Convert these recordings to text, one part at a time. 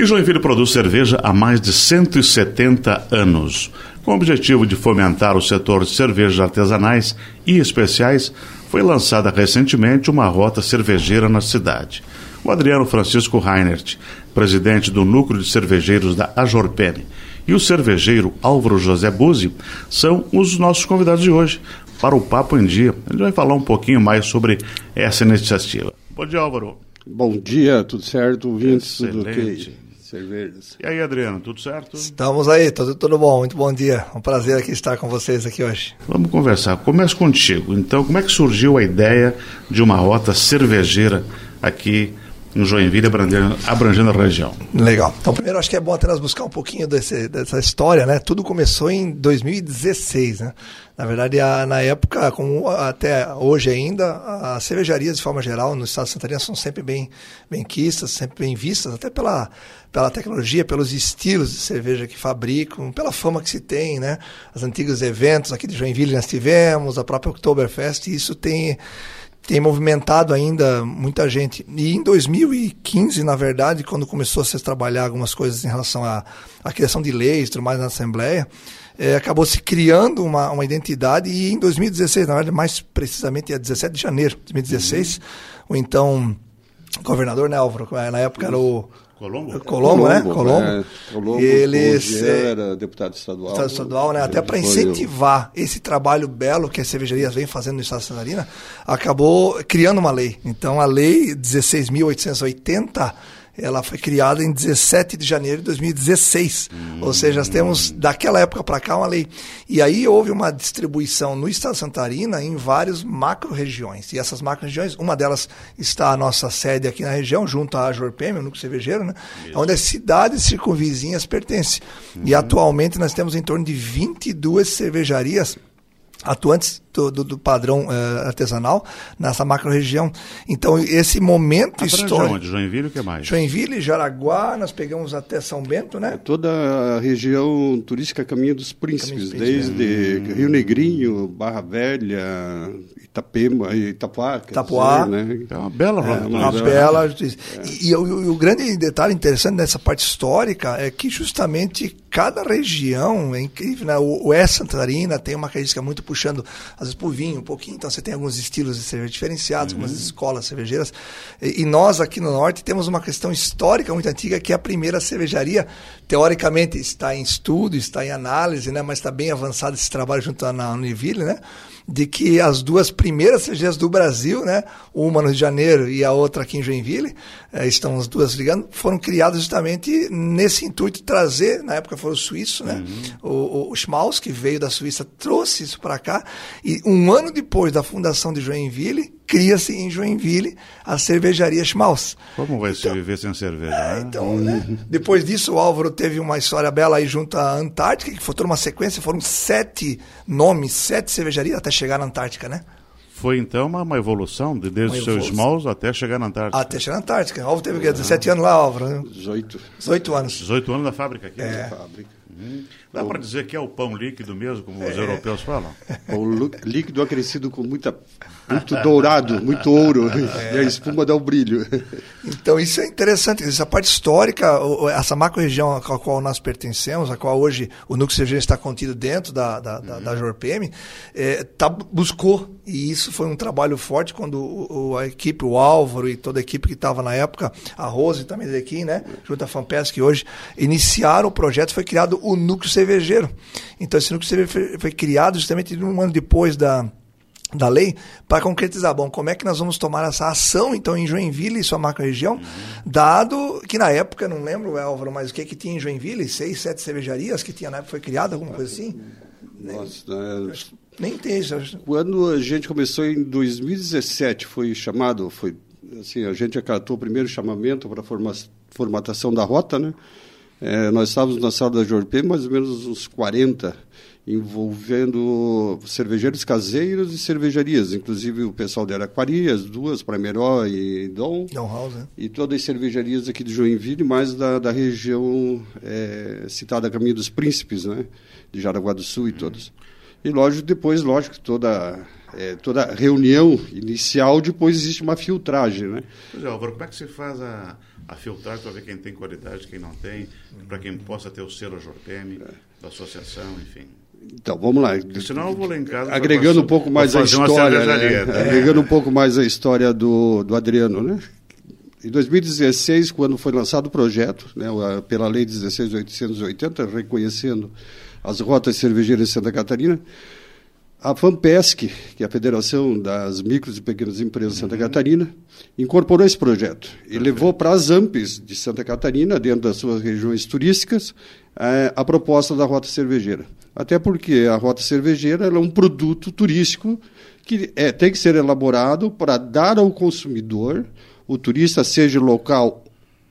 E Joinville produz cerveja há mais de 170 anos. Com o objetivo de fomentar o setor de cervejas artesanais e especiais, foi lançada recentemente uma rota cervejeira na cidade. O Adriano Francisco Reinert, presidente do Núcleo de Cervejeiros da Ajorpene, e o cervejeiro Álvaro José Buzzi são os nossos convidados de hoje para o Papo em Dia. Gente vai falar um pouquinho mais sobre essa iniciativa. Bom dia, Álvaro. Bom dia, tudo certo? Ouvintes, tudo ok? Cervejas. E aí, Adriano, tudo certo? Estamos aí, tudo, tudo bom, muito bom dia. Um prazer aqui estar com vocês aqui hoje. Vamos conversar. Começo contigo. Então, como é que surgiu a ideia de uma rota cervejeira aqui no Joinville, abrangendo, abrangendo a região. Legal. Então, primeiro, acho que é bom até nós buscar um pouquinho desse, dessa história, né? Tudo começou em 2016, né? Na verdade, a, na época, como até hoje ainda, as cervejarias, de forma geral, no estado de Santa Catarina, são sempre bem, bem quistas, sempre bem vistas, até pela, pela tecnologia, pelos estilos de cerveja que fabricam, pela fama que se tem, né? Os antigos eventos aqui de Joinville nós tivemos, a própria Oktoberfest, e isso tem tem movimentado ainda muita gente. E em 2015, na verdade, quando começou a se trabalhar algumas coisas em relação à, à criação de leis e tudo mais na Assembleia, é, acabou se criando uma, uma identidade e em 2016, na verdade, mais precisamente, é 17 de janeiro de 2016, uhum. o então governador, né, Álvaro? Na época era o Colombo? Colombo, né? Colombo. É, Colombo Eles, era deputado estadual. Deputado estadual, né? Até para incentivar esse trabalho belo que as cervejarias vêm fazendo no estado de Santa Catarina, acabou criando uma lei. Então, a lei 16.880 ela foi criada em 17 de janeiro de 2016. Hum. Ou seja, nós temos daquela época para cá uma lei. E aí houve uma distribuição no estado de Santa Catarina em várias macro-regiões. E essas macro-regiões, uma delas está a nossa sede aqui na região, junto à Ajorpem, o núcleo cervejeiro, né? onde as cidades circunvizinhas pertencem. Uhum. E atualmente nós temos em torno de 22 cervejarias atuantes do, do, do padrão uh, artesanal nessa macro-região. Então, esse momento Abrange histórico... onde? Joinville o que mais? Joinville, Jaraguá, nós pegamos até São Bento, né? É toda a região turística Caminho dos Príncipes, Caminho dos desde hum. Rio Negrinho, Barra Velha, Itapema, Itapuá. Itapuá. Dizer, né? É uma bela é, uma, uma bela. É. E, e, o, e, o, grande detalhe interessante nessa parte histórica é que justamente cada região é incrível. Né? O, o Oeste Santa Catarina tem uma característica muito puxando, às vezes, por vinho, um pouquinho. Então você tem alguns estilos de cerveja diferenciados, uhum. algumas escolas cervejeiras. E, e, nós aqui no Norte temos uma questão histórica muito antiga, que é a primeira cervejaria. Teoricamente está em estudo, está em análise, né? mas está bem avançado esse trabalho junto à Univille, né? De que as duas primeiras cervejarias do Brasil, né, uma no Rio de Janeiro e a outra aqui em Joinville, é, estão as duas ligando, foram criadas justamente nesse intuito de trazer, na época foi o suíço, né, uhum. o, o Schmaus, que veio da Suíça, trouxe isso para cá, e um ano depois da fundação de Joinville, cria-se em Joinville a cervejaria Schmaus. Como vai então, se viver sem cerveja? É, né? Então, né? depois disso, o Álvaro teve uma história bela aí junto à Antártica, que foi toda uma sequência, foram sete nomes, sete cervejarias até chegar na Antártica, né? Foi então uma, uma evolução, de, desde os seus Smalls até chegar na Antártica. Até chegar na Antártica. O Álvaro teve ah. 17 anos lá, Álvaro. Né? 18. 18 anos. 18 anos da fábrica aqui. É. Da fábrica. Uhum. Dá para dizer que é o pão líquido mesmo, como os é. europeus falam? Pão líquido acrescido com muita, muito dourado, muito ouro, é. e a espuma dá o brilho. Então isso é interessante, essa parte histórica, essa macro-região a qual nós pertencemos, a qual hoje o núcleo cervejeiro está contido dentro da, da, uhum. da JORPM, é, tá, buscou, e isso foi um trabalho forte quando o, a equipe, o Álvaro e toda a equipe que estava na época, a Rose também daqui, né, junto à FAMPESC hoje, iniciaram o projeto, foi criado o núcleo cervejeiro. Então, esse núcleo cervejeiro foi, criado justamente um ano depois da, da lei para concretizar. Bom, como é que nós vamos tomar essa ação, então, em Joinville e sua macro-região, uhum. dado que na época, não lembro, Álvaro, mas o que, que tinha em Joinville? Seis, sete cervejarias que tinha na época, foi criada, alguma coisa assim? Nossa, nem, nem tem isso. Quando a gente começou em 2017, foi chamado, foi assim, a gente acatou o primeiro chamamento para a formatação da rota, né? É, nós estávamos na sala da Jorp, mais ou menos uns 40, envolvendo cervejeiros caseiros e cervejarias, inclusive o pessoal de Araquari, as duas, Primeró e Dom. Dom House, né? E todas as cervejarias aqui de Joinville, mais da, da região é, citada Caminho dos Príncipes, né? De Jaraguá do Sul e todos. E lógico, depois, lógico, toda é, toda reunião inicial, depois existe uma filtragem, né? Pois é, Álvaro, como é que você faz a, a filtrar para ver quem tem qualidade, quem não tem, para quem possa ter o selo Jorpem, da associação, enfim. Então, vamos lá. Senão eu vou lá em casa. Agregando um pouco mais a história. Né? né? Agregando um pouco mais a história do, do Adriano, né? Em 2016, quando foi lançado o projeto, né, pela Lei 16.880, reconhecendo as rotas cervejeiras de Santa Catarina, a FAMPESC, que é a Federação das Micros e Pequenas Empresas de Santa uhum. Catarina, incorporou esse projeto e levou para as AMPs de Santa Catarina, dentro das suas regiões turísticas, é, a proposta da rota cervejeira. Até porque a rota cervejeira é um produto turístico que é, tem que ser elaborado para dar ao consumidor o turista, seja local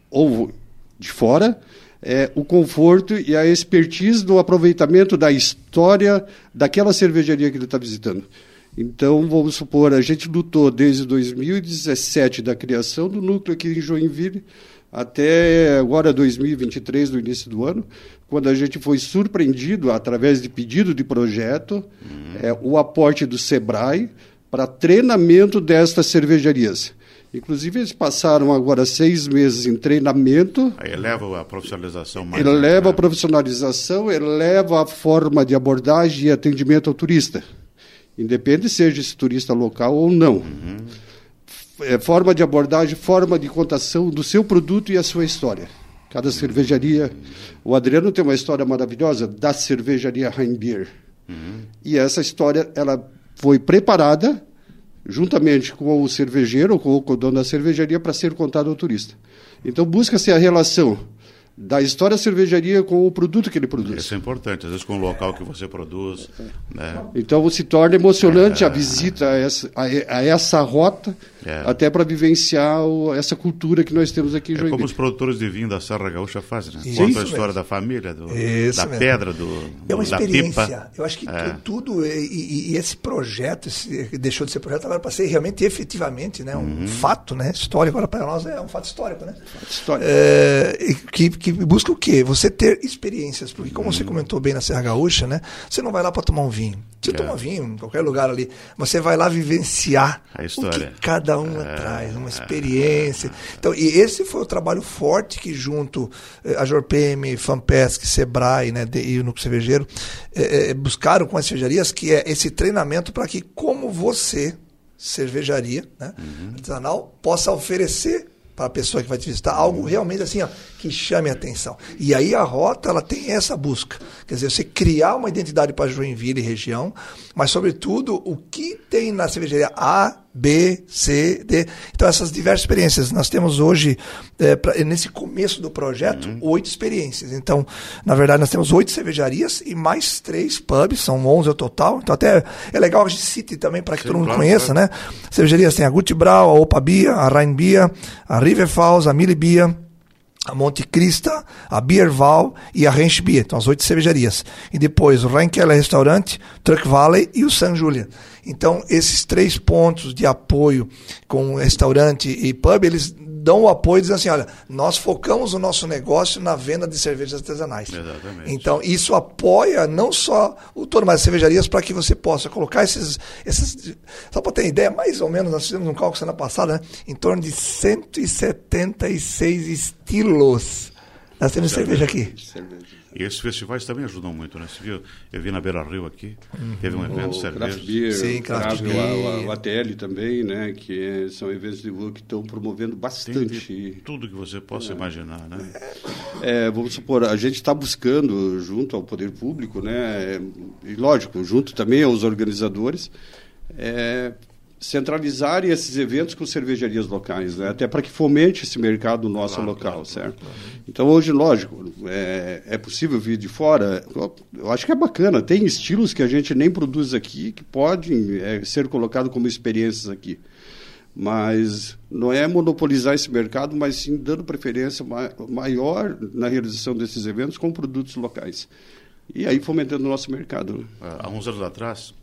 ou de fora, é, o conforto e a expertise no aproveitamento da história daquela cervejaria que ele está visitando. Então, vamos supor, a gente lutou desde 2017 da criação do núcleo aqui em Joinville até agora 2023, no início do ano, quando a gente foi surpreendido através de pedido de projeto, uhum. é, o aporte do Sebrae para treinamento destas cervejarias. Inclusive, eles passaram agora seis meses em treinamento. Eleva a profissionalização mais. Eleva né? a profissionalização, eleva a forma de abordagem e atendimento ao turista. Independe seja esse turista local ou não. Uhum. É, forma de abordagem, forma de contação do seu produto e a sua história. Cada cervejaria. O Adriano tem uma história maravilhosa da cervejaria Heimbier. Uhum. E essa história ela foi preparada juntamente com o cervejeiro ou com o dono da cervejaria, para ser contado ao turista. Então, busca-se a relação da história da cervejaria com o produto que ele produz. Isso é importante, às vezes com o local que você produz. Né? Então se torna emocionante é... a visita a essa, a, a essa rota, é. até para vivenciar o, essa cultura que nós temos aqui em Joinville. É como os produtores de vinho da Serra Gaúcha fazem, né? Conta a história mesmo. da família, do, da mesmo. pedra, do, é uma da experiência. pipa. Eu acho que é. tudo, e, e, esse projeto, esse, deixou de ser projeto agora para ser realmente efetivamente né, um uhum. fato né, histórico, agora para nós é um fato histórico. Né? Fato histórico. É, que, que que busca o quê? Você ter experiências, porque como você comentou bem na Serra Gaúcha, né? Você não vai lá para tomar um vinho. Você é. toma vinho em qualquer lugar ali. Você vai lá vivenciar a história. o que cada um é. traz, uma experiência. Então, e esse foi o trabalho forte que junto eh, a Jorpem, Fampesc, Sebrae, né, e o Núcleo Cervejeiro é, buscaram com as cervejarias, que é esse treinamento para que como você cervejaria, né, uhum. artesanal, possa oferecer para a pessoa que vai te visitar, algo realmente assim, ó, que chame a atenção. E aí a rota ela tem essa busca. Quer dizer, você criar uma identidade para Joinville e região, mas sobretudo o que tem na cervejaria A, B, C, D. Então, essas diversas experiências. Nós temos hoje, é, pra, nesse começo do projeto, uhum. oito experiências. Então, na verdade, nós temos oito cervejarias e mais três pubs, são onze ao total. Então, até é legal a gente cite também para que Sim, todo mundo claro, conheça, claro. né? Cervejarias tem a Guti Brau, a Opa Bia, a Rhein Bia, a River Falls, a Mili Bia, a Monte Crista, a Bierval e a Ranch Beer, então as oito cervejarias. E depois o Reinkeller Restaurante, Truck Valley e o San Julian. Então, esses três pontos de apoio com restaurante e pub, eles dão o apoio dizendo assim, olha, nós focamos o nosso negócio na venda de cervejas artesanais. Exatamente. Então, isso apoia não só o torno, mas as cervejarias para que você possa colocar esses, esses só para ter ideia, mais ou menos, nós fizemos um cálculo semana passada, né, em torno de 176 estilos. Nós temos cerveja aqui. Cerveja. E esses festivais também ajudam muito, né? Você viu, eu vi na Beira Rio aqui, uhum. teve um evento de cerveja. Craft Beer, Sim, Craft Beer. O, o ATL também, né? Que é, são eventos de rua que estão promovendo bastante. tudo que você possa é. imaginar, né? É, vamos supor, a gente está buscando, junto ao poder público, né? E lógico, junto também aos organizadores, é, centralizar esses eventos com cervejarias locais, né? até para que fomente esse mercado nosso claro, local, claro, certo? Claro. Então hoje, lógico, é, é, possível vir de fora. Eu acho que é bacana. Tem estilos que a gente nem produz aqui que podem é, ser colocados como experiências aqui. Mas não é monopolizar esse mercado, mas sim dando preferência maior na realização desses eventos com produtos locais. E aí fomentando o nosso mercado. Há uns anos atrás,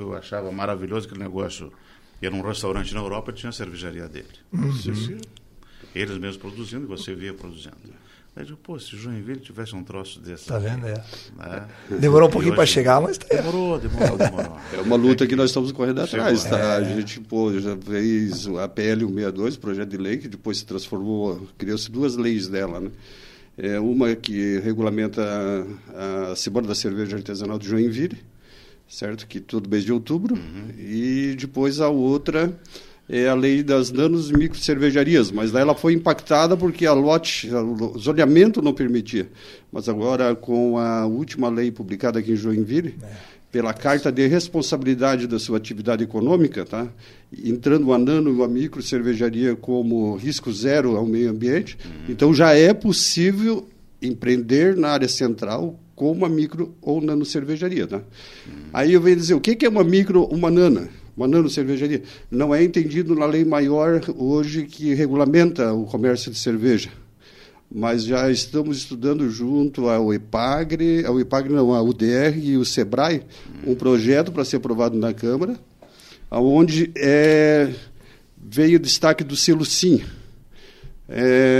eu achava maravilhoso aquele negócio. Era um restaurante na Europa tinha a cervejaria dele. Uhum. Eles mesmos produzindo, você via produzindo. Aí eu digo, pô, se Joinville tivesse um troço desse. Tá vendo? É. Né? Demorou um pouquinho para chegar, mas tá Demorou, demorou, demorou. É uma luta que nós estamos correndo atrás, tá? É. A gente pô, já fez a PL 162, projeto de lei, que depois se transformou, criou-se duas leis dela, né? É uma que regulamenta a, a Semana da Cerveja Artesanal de Joinville, certo? Que todo mês de outubro. Uhum. E depois a outra é a lei das nanos micro cervejarias, mas daí ela foi impactada porque a lote, o zoneamento não permitia. Mas agora, com a última lei publicada aqui em Joinville, é. pela carta de responsabilidade da sua atividade econômica, tá? entrando a nano e a micro cervejaria como risco zero ao meio ambiente, uhum. então já é possível empreender na área central com uma micro ou nano cervejaria. Uhum. Aí eu venho dizer, o que é uma micro, uma nana? Manano Cervejaria, não é entendido na lei maior hoje que regulamenta o comércio de cerveja. Mas já estamos estudando junto ao EPAGRE, ao EPAGRE não, ao UDR e o SEBRAE, um projeto para ser aprovado na Câmara, onde é, veio o destaque do selo SIM, é,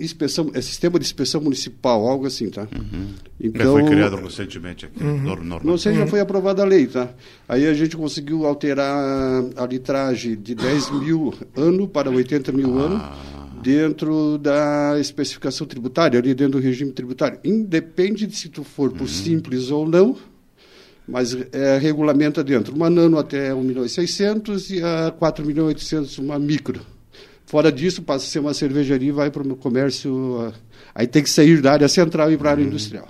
inspeção, é sistema de inspeção municipal, algo assim, tá? Uhum. Então, foi criado recentemente aqui. Uhum. Não sei, já foi aprovada a lei, tá? Aí a gente conseguiu alterar a litragem de 10 mil ano para 80 mil ah. ano dentro da especificação tributária, ali dentro do regime tributário. Independe de se tu for por uhum. simples ou não, mas é, regulamenta dentro. Uma nano até 1 milhão e 600 e a 4 milhões e 800 uma micro. Fora disso, passa a ser uma cervejaria e vai para o comércio. Aí tem que sair da área central e para a área uhum. industrial.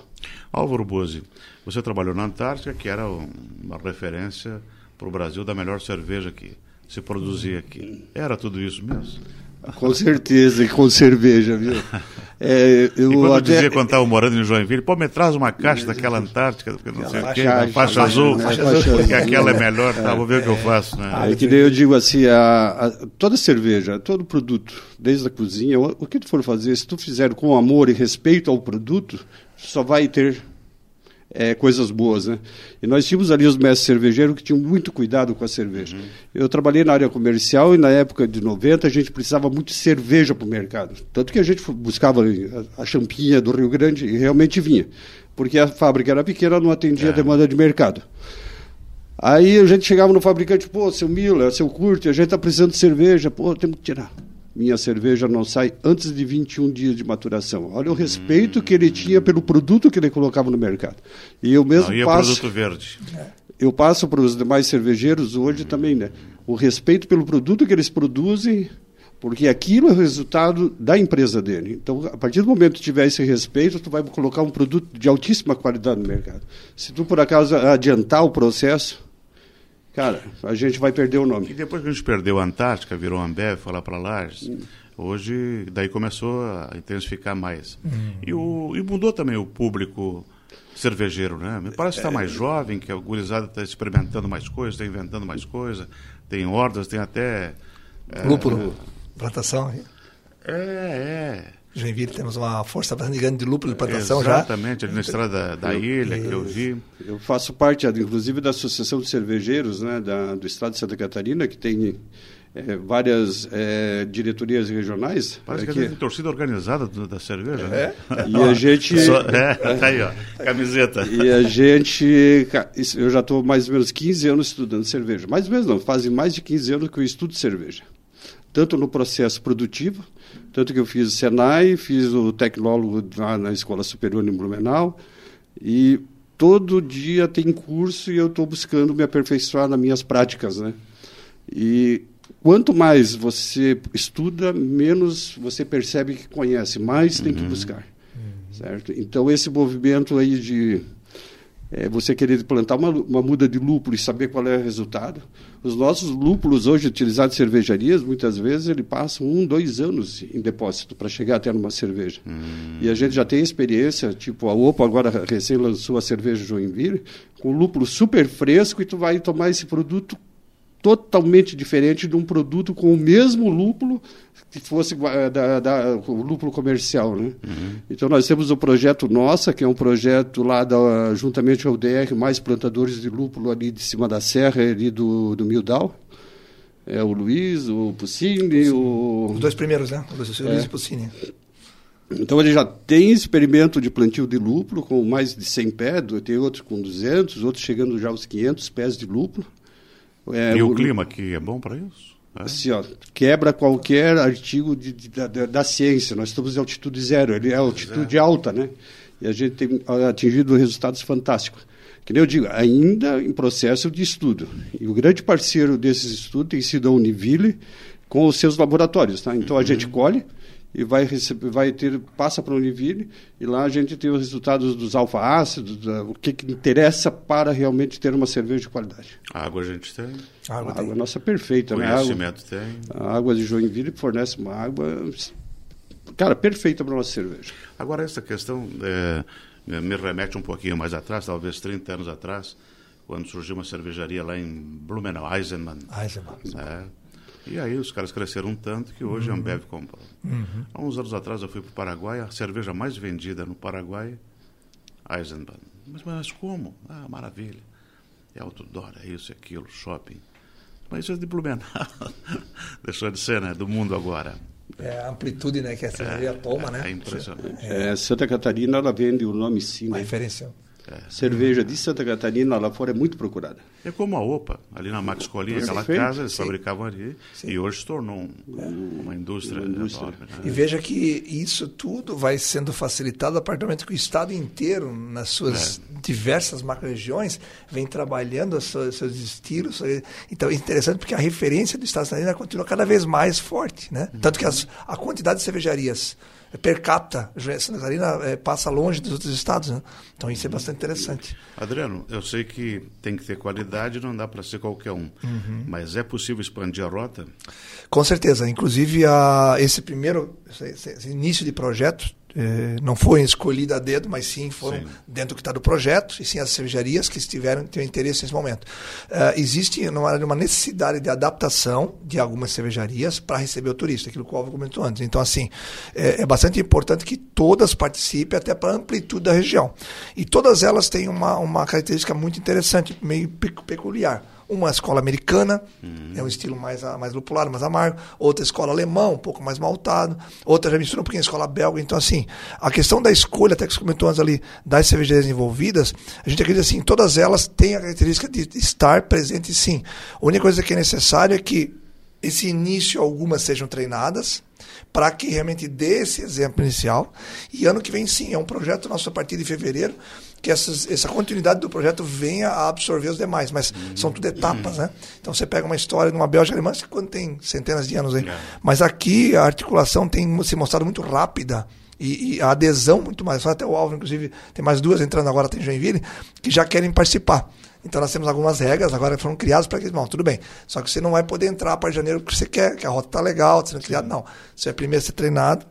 Álvaro Buzzi, você trabalhou na Antártica, que era uma referência para o Brasil da melhor cerveja que se produzia aqui. Era tudo isso mesmo? Com certeza, e com cerveja, viu? É, eu e quando até... dizia quando estava morando em Joinville, pô, me traz uma caixa daquela Antártica, porque não sei o quê, a faixa azul, né? porque aquela é melhor, tá, vou ver o que eu faço. Né? É que eu digo assim, a, a, toda cerveja, todo produto, desde a cozinha, o, o que tu for fazer, se tu fizer com amor e respeito ao produto, só vai ter é, coisas boas, né? E nós tínhamos ali os mestres cervejeiros que tinham muito cuidado com a cerveja. Uhum. Eu trabalhei na área comercial e na época de 90 a gente precisava muito de cerveja para o mercado. Tanto que a gente buscava a, a champinha do Rio Grande e realmente vinha. Porque a fábrica era pequena, não atendia é. a demanda de mercado. Aí a gente chegava no fabricante, pô, seu Miller, seu Curte, a gente está precisando de cerveja, pô, temos que tirar minha cerveja não sai antes de 21 dias de maturação. Olha o respeito hum. que ele tinha pelo produto que ele colocava no mercado. E eu mesmo não, e passo. produto verde. Eu passo para os demais cervejeiros hoje hum. também, né? O respeito pelo produto que eles produzem, porque aquilo é o resultado da empresa dele. Então, a partir do momento que tiver esse respeito, tu vai colocar um produto de altíssima qualidade no mercado. Se tu por acaso adiantar o processo, Cara, a gente vai perder o nome. E depois que a gente perdeu a Antártica, virou Ambev, foi lá para Lages, hum. hoje daí começou a intensificar mais. Hum. E, o, e mudou também o público cervejeiro, né? Me parece que está mais jovem, que a gurizada está experimentando mais coisas, está inventando mais coisas, tem hordas, tem até... É, Lúpulo, é, plantação. É, é. Joinville temos uma força bastante grande de lúpulo de plantação Exatamente, já. Exatamente, ali na estrada da, eu, ilha eu, que eu vi. Eu faço parte, inclusive, da Associação de Cervejeiros né, da, do Estado de Santa Catarina, que tem é, várias é, diretorias regionais. Parece que, que é torcida organizada do, da cerveja, né? é. né? E a gente... Só, é, tá aí, ó, camiseta. E a gente... Eu já estou mais ou menos 15 anos estudando cerveja. Mais ou menos não, fazem mais de 15 anos que eu estudo cerveja. Tanto no processo produtivo, tanto que eu fiz o Senai, fiz o tecnólogo lá na Escola Superior em Blumenau. E todo dia tem curso e eu estou buscando me aperfeiçoar nas minhas práticas, né? E quanto mais você estuda, menos você percebe que conhece, mais tem que uhum. buscar, uhum. certo? Então esse movimento aí de é, você querer plantar uma, uma muda de lúpulo e saber qual é o resultado. Os nossos lúpulos hoje utilizados em cervejarias, muitas vezes, ele passam um, dois anos em depósito para chegar até numa cerveja. Hum. E a gente já tem experiência, tipo a Opa agora recém lançou a cerveja Joinville, com lúpulo super fresco e tu vai tomar esse produto totalmente diferente de um produto com o mesmo lúpulo que fosse eh, da, da, o lúpulo comercial, né? Uhum. Então nós temos o projeto Nossa, que é um projeto lá da, juntamente ao DR, mais plantadores de lúpulo ali de cima da serra, ali do, do Mildal. É o Luiz, o Puccini, o... Os dois primeiros, né? O Luiz, é. Luiz e o Puccini. Então ele já tem experimento de plantio de lúpulo com mais de 100 pés, tem outros com 200, outros chegando já aos 500 pés de lúpulo. É, e o, o clima aqui é bom para isso? É? Assim, ó, quebra qualquer artigo de, de, da, da, ciência. Nós estamos em altitude zero, ele é altitude é. alta, né? E a gente tem atingido resultados fantásticos. Que nem eu digo, ainda em processo de estudo. E o grande parceiro desses estudos tem sido a Univille com os seus laboratórios, tá? Então a gente uhum. colhe, e vai receber, vai ter passa para o Univille e lá a gente tem os resultados dos alfa-ácidos, o que, que, interessa para realmente ter uma cerveja de qualidade. A água a gente tem. A água, a água nossa é perfeita, né? Conhecimento né? tem. A água de Joinville fornece uma água, cara, perfeita para nossa cerveja. Agora essa questão é, me remete um pouquinho mais atrás, talvez 30 anos atrás, quando surgiu uma cervejaria lá em Blumenau, Eisenman. Eisenman. É, e aí os caras cresceram tanto que hoje uhum. a Ambev comprou. Uhum. Há uns anos atrás eu fui para o Paraguai, a cerveja mais vendida no Paraguai, Eisenbahn. Mas, mas como? Ah, maravilha. É outdoor, é isso, é aquilo, shopping. Mas isso é de Blumenau. Deixou de ser, né? Do mundo agora. É a amplitude né, que a cerveja é, toma, é, né? É impressionante. É, Santa Catarina, ela vende o nome sim. Uma né? referência. É. Cerveja de Santa Catarina lá fora é muito procurada. É como a OPA, ali na Max Colinha, aquela casa, eles Sim. fabricavam ali Sim. e hoje se tornou um, é. uma indústria. Uma indústria. Enorme, né? E veja que isso tudo vai sendo facilitado a partir do momento que o Estado inteiro, nas suas é. diversas macro-regiões, vem trabalhando os seus, estilos. Então é interessante porque a referência do Estado Catarina continua cada vez mais forte. Né? Uhum. Tanto que as, a quantidade de cervejarias per capita, Santa Catarina é, passa longe dos outros estados. Né? Então isso é bastante interessante. Adriano, eu sei que tem que ter qualidade, não dá para ser qualquer um. Uhum. Mas é possível expandir a rota? Com certeza. Inclusive, a, esse primeiro esse, esse início de projeto é, não foi escolhida a dedo, mas sim foram sim. dentro do que está do projeto, e sim as cervejarias que estiveram têm interesse nesse momento. Uh, existe uma, necessidade de adaptação de algumas cervejarias para receber o turista, aquilo que o Alvo comentou antes. Então, assim, é, é bastante importante que todas participem, até para a amplitude da região. E todas elas têm uma, uma característica muito interessante, meio peculiar uma escola americana, uhum. é um estilo mais, mais lupulado, mais amargo. Outra escola alemã, um pouco mais maltado. Outra já mistura um pouquinho a escola belga. Então, assim, a questão da escolha, até que você comentou antes ali, das cervejarias envolvidas, a gente acredita assim, todas elas têm a característica de estar presente sim. A única coisa que é necessária é que esse início algumas sejam treinadas, para que realmente dê esse exemplo inicial. E ano que vem, sim, é um projeto nosso a partir de fevereiro, que essas, essa continuidade do projeto venha a absorver os demais, mas uhum. são tudo etapas, né? Então você pega uma história de uma Bélgica alemã, quando tem centenas de anos aí, é. mas aqui a articulação tem se mostrado muito rápida. E, e a adesão muito mais. Até o Alvo, inclusive, tem mais duas entrando agora, tem Joinville, que já querem participar. Então nós temos algumas regras agora que foram criadas para que, bom, tudo bem. Só que você não vai poder entrar para janeiro porque você quer, que a rota está legal, está sendo criada. Não. Você é primeiro ser treinado,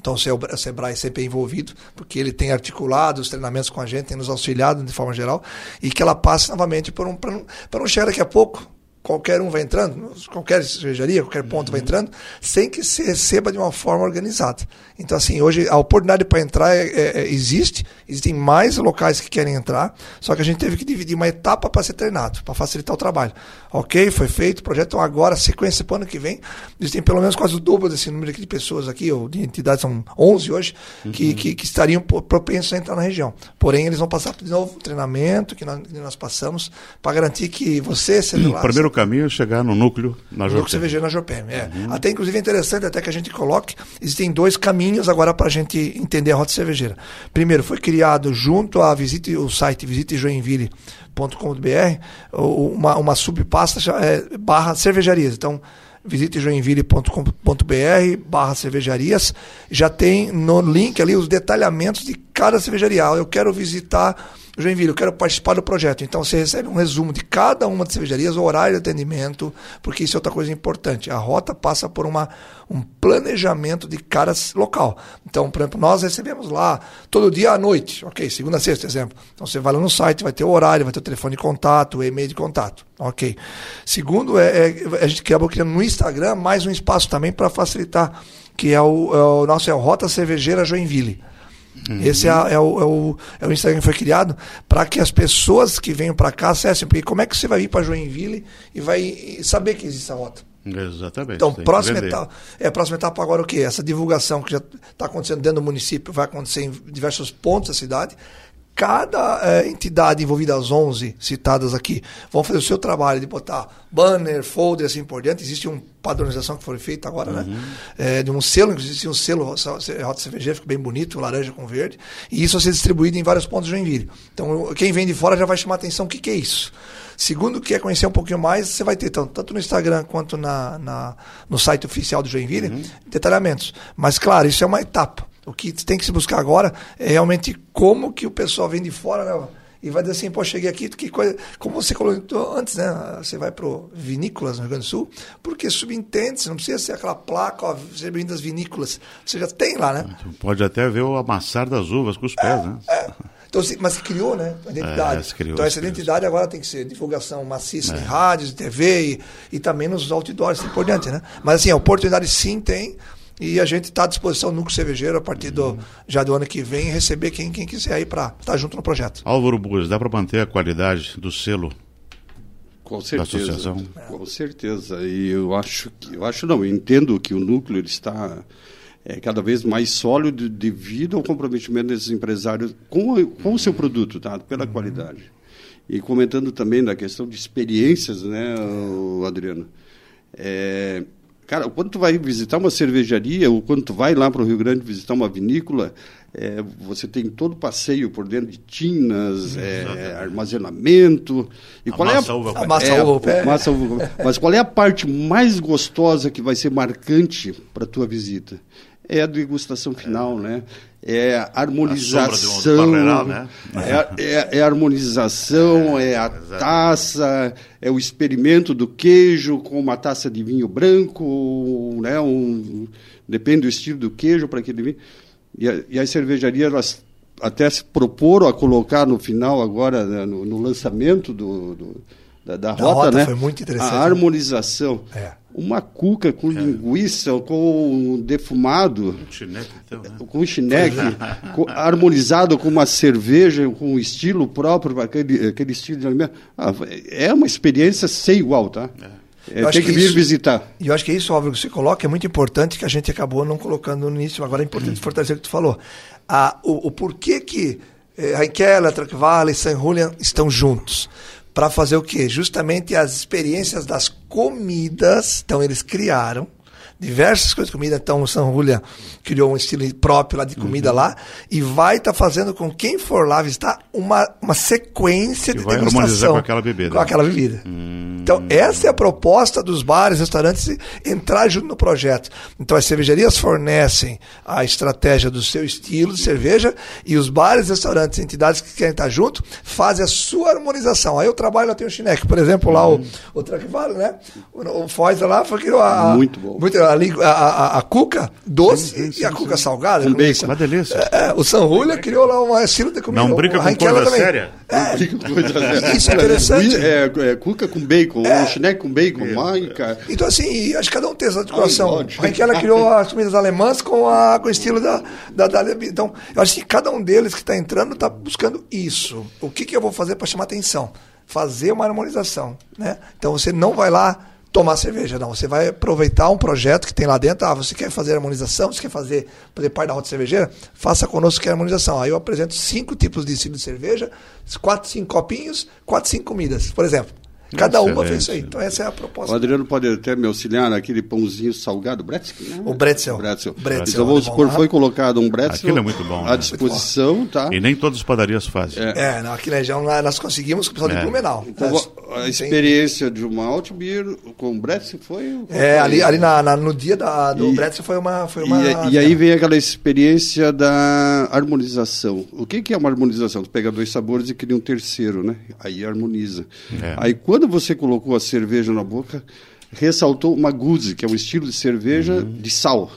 então, o Sebrae sempre é envolvido, porque ele tem articulado os treinamentos com a gente, tem nos auxiliado de forma geral, e que ela passe novamente por um. Para não, não chegar daqui a pouco, qualquer um vai entrando, qualquer cervejaria, qualquer ponto uhum. vai entrando, sem que se receba de uma forma organizada. Então, assim, hoje a oportunidade para entrar é, é, é, existe, existem mais locais que querem entrar, só que a gente teve que dividir uma etapa para ser treinado, para facilitar o trabalho. Ok, foi feito, o projeto então agora, sequência para o ano que vem, existem pelo menos quase o dobro desse número aqui de pessoas aqui, ou de entidades, são 11 hoje, uhum. que, que, que, estariam propensos a entrar na região. Porém, eles vão passar de novo treinamento que nós, que nós passamos para garantir que você. O primeiro caminho é chegar no núcleo na Jorpem. Núcleo CVG na Jorpem, é. Uhum. Até, inclusive, é interessante até que a gente coloque, existem dois caminhos agora para a gente entender a rota cervejeira. Primeiro, foi criado junto a visite o site visitejoinville.com.br uma, uma subpasta é, barra cervejarias. Então, visite joinville.com.br barra cervejarias. Já tem no link ali os detalhamentos de cada cervejaria. Eu quero visitar Joinville, eu quero participar do projeto. Então você recebe um resumo de cada uma das cervejarias, o horário de atendimento, porque isso é outra coisa importante. A rota passa por uma, um planejamento de cada local. Então, por exemplo, nós recebemos lá todo dia à noite, ok, segunda sexta, exemplo. Então você vai lá no site, vai ter o horário, vai ter o telefone de contato, o e-mail de contato, ok. Segundo, é, é a gente acabou criando no Instagram mais um espaço também para facilitar, que é o, é o nosso é o Rota Cervejeira Joinville. Uhum. Esse é, é, o, é, o, é o Instagram que foi criado para que as pessoas que venham para cá acessem. Porque como é que você vai vir para Joinville e vai saber que existe essa rota? Exatamente. Então, próxima etapa, é, próxima etapa agora o quê? Essa divulgação que já está acontecendo dentro do município, vai acontecer em diversos pontos da cidade. Cada é, entidade envolvida, as 11 citadas aqui, vão fazer o seu trabalho de botar banner, folder, assim por diante. Existe uma padronização que foi feita agora, né? uhum. né? É, de um selo, inclusive existe um selo Rota CVG, fica bem bonito, laranja com verde. E isso vai ser distribuído em vários pontos de Joinville. Então, quem vem de fora já vai chamar atenção o que, que é isso. Segundo, quer conhecer um pouquinho mais, você vai ter tanto, tanto no Instagram quanto na, na, no site oficial do Joinville, uhum. detalhamentos. Mas, claro, isso é uma etapa. O que tem que se buscar agora é realmente como que o pessoal vem de fora, né? E vai dizer assim, pô, cheguei aqui, que coisa. Como você colocou antes, né? Você vai para vinícolas no Rio Grande do Sul, porque subentende, você não precisa ser aquela placa, ó, bem das vinícolas. Você já tem lá, né? Pode até ver o amassar das uvas com os pés, é, né? É. Então, mas se criou, né? A identidade. É, criou, então, essa identidade agora tem que ser divulgação maciça é. em rádios, TV e, e também nos outdoors, assim por diante, né? Mas, assim, a oportunidade sim tem. E a gente está à disposição no Núcleo Cervejeiro a partir do, já do ano que vem receber quem, quem quiser aí para estar tá junto no projeto. Álvaro Bugas, dá para manter a qualidade do selo com certeza, da associação? Com certeza. E eu acho que, eu acho não, eu entendo que o núcleo ele está é, cada vez mais sólido devido ao comprometimento desses empresários com, com o seu produto, tá? pela uhum. qualidade. E comentando também da questão de experiências, né, Adriano? É, cara, quando tu vai visitar uma cervejaria ou quando tu vai lá para o Rio Grande visitar uma vinícola, é, você tem todo o passeio por dentro de tinas, é, armazenamento. E qual é a, uva, a massa, é, uva, é. massa uva. Mas qual é a parte mais gostosa que vai ser marcante para a tua visita? É a degustação final, né? É a harmonização, a barreiral, né? é, é, é, a harmonização, é, é a taça, é o experimento do queijo com uma taça de vinho branco, né? Um, depende do estilo do queijo para aquele vinho. E, a, e as cervejarias elas até se proporam a colocar no final agora né, no, no, lançamento do, do da, da, da rota, rota, né? Foi muito interessante. A harmonização. É uma cuca com é. linguiça, com defumado, um chineque, então, né? com um chineque, com, harmonizado com uma cerveja, com um estilo próprio, aquele, aquele estilo de alimento. Ah, é uma experiência sem igual, tá? É. É, tem que, que vir isso, visitar. E eu acho que isso, óbvio, que você coloca é muito importante, que a gente acabou não colocando no início, agora é importante fortalecer o que tu falou. Ah, o, o porquê que eh, Raquel, Trackvale e San Julian estão juntos para fazer o quê? Justamente as experiências das comidas, então eles criaram diversas coisas de comida. Então, o São Julia criou um estilo próprio lá de comida uhum. lá e vai estar tá fazendo com quem for lá visitar uma, uma sequência que de vai degustação com aquela bebida. Com aquela bebida. Hum. Então, essa é a proposta dos bares, restaurantes entrar junto no projeto. Então, as cervejarias fornecem a estratégia do seu estilo de cerveja e os bares, restaurantes, entidades que querem estar junto, fazem a sua harmonização. Aí eu trabalho, lá tem o Chineque, por exemplo, lá o, o Traquivale, né? O, o Foz lá foi que a, muito bom. Muito, a, a, a, cuca doce sim, sim, e a cuca sim. salgada. Com bacon. Uma delícia. É, o San Julia criou lá uma estilo de comida. Não brinca com coisa também. séria. É, isso é interessante. É, é, cuca com bacon, é. um chineque com bacon, é. mãe, cara. Então, assim, acho que cada um tem essa decoração. A Raquel criou as comidas alemãs com, a, com o estilo da, da, da Então, eu acho que cada um deles que está entrando está buscando isso. O que, que eu vou fazer para chamar atenção? Fazer uma harmonização. Né? Então, você não vai lá tomar cerveja, não. Você vai aproveitar um projeto que tem lá dentro. Ah, você quer fazer harmonização? Você quer fazer, fazer parte da rota cervejeira? Faça conosco que é harmonização. Aí eu apresento cinco tipos de estilo de cerveja, quatro, cinco copinhos, quatro, cinco comidas, por exemplo. Cada Excelente. uma fez isso aí. Então essa é a proposta. O Adriano pode até me auxiliar naquele pãozinho salgado, bretzel, né? O bretzel. bretzel. bretzel. Então vamos supor, foi colocado um bretzel aquilo é muito bom, à né? disposição, tá? E nem todas as padarias fazem. É, é não, aqui na região nós conseguimos com o pessoal é. de Blumenau. Então, é, a experiência de uma Altbier com bretzel foi... É, ali, ali na, na, no dia da, do e, bretzel foi uma... Foi uma e, e, aí vem aquela experiência da harmonização. O que, que é uma harmonização? Tu pega dois sabores e cria um terceiro, né? Aí harmoniza. É. Aí quando você colocou a cerveja na boca, ressaltou uma Guzi, que é um estilo de cerveja uhum. de sal.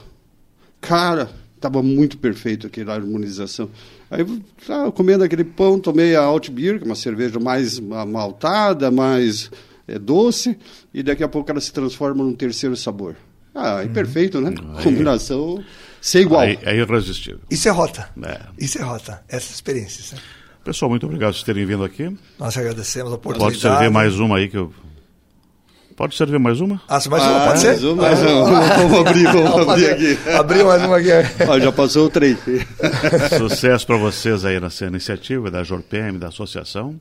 Cara, estava muito perfeito aquela harmonização. Aí, tá, comendo aquele pão, tomei a Alt Beer, que é uma cerveja mais maltada, mais é, doce, e daqui a pouco ela se transforma num terceiro sabor. Ah, é uhum. perfeito, né? Aí, Combinação sem igual. É irresistível. Isso é rota. É. Isso é rota, essas experiências. Né? Pessoal, muito obrigado por terem vindo aqui. Nós agradecemos a oportunidade. Pode servir mais uma aí que eu Pode servir mais uma? Ah, mais uma, pode ser? Mais uma, mais uma. Vamos abrir, vamos abrir aqui. Abrir mais uma aqui. Ó, já passou o trem. Sucesso para vocês aí nessa iniciativa da JORPM, da associação.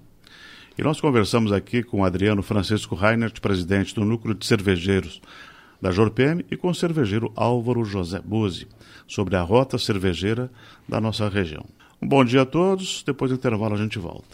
E nós conversamos aqui com o Adriano Francisco Reinert, presidente do Núcleo de Cervejeiros da JORPM, e com o cervejeiro Álvaro José Buzzi, sobre a rota cervejeira da nossa região. Um bom dia a todos, depois do intervalo a gente volta.